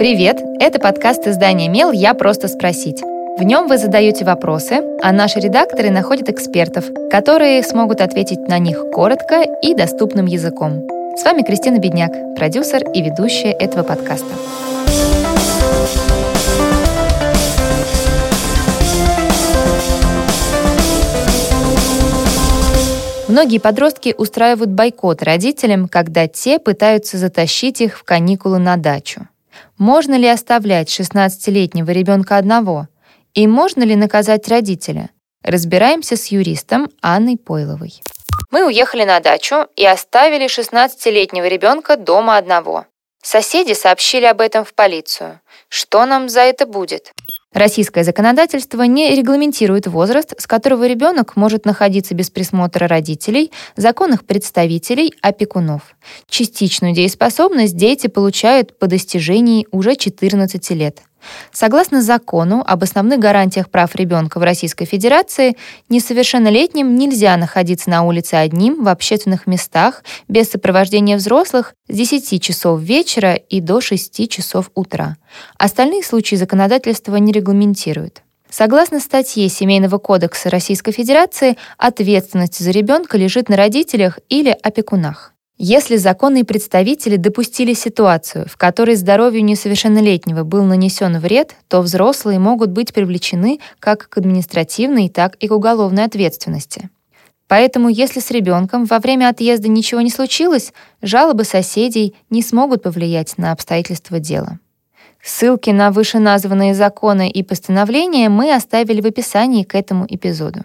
Привет! Это подкаст издания «Мел. Я просто спросить». В нем вы задаете вопросы, а наши редакторы находят экспертов, которые смогут ответить на них коротко и доступным языком. С вами Кристина Бедняк, продюсер и ведущая этого подкаста. Многие подростки устраивают бойкот родителям, когда те пытаются затащить их в каникулы на дачу. Можно ли оставлять 16-летнего ребенка одного? И можно ли наказать родителя? Разбираемся с юристом Анной Пойловой. Мы уехали на дачу и оставили 16-летнего ребенка дома одного. Соседи сообщили об этом в полицию. Что нам за это будет? Российское законодательство не регламентирует возраст, с которого ребенок может находиться без присмотра родителей, законных представителей, опекунов. Частичную дееспособность дети получают по достижении уже 14 лет. Согласно закону об основных гарантиях прав ребенка в Российской Федерации, несовершеннолетним нельзя находиться на улице одним в общественных местах без сопровождения взрослых с 10 часов вечера и до 6 часов утра. Остальные случаи законодательства не регламентируют. Согласно статье Семейного кодекса Российской Федерации, ответственность за ребенка лежит на родителях или опекунах. Если законные представители допустили ситуацию, в которой здоровью несовершеннолетнего был нанесен вред, то взрослые могут быть привлечены как к административной, так и к уголовной ответственности. Поэтому, если с ребенком во время отъезда ничего не случилось, жалобы соседей не смогут повлиять на обстоятельства дела. Ссылки на вышеназванные законы и постановления мы оставили в описании к этому эпизоду.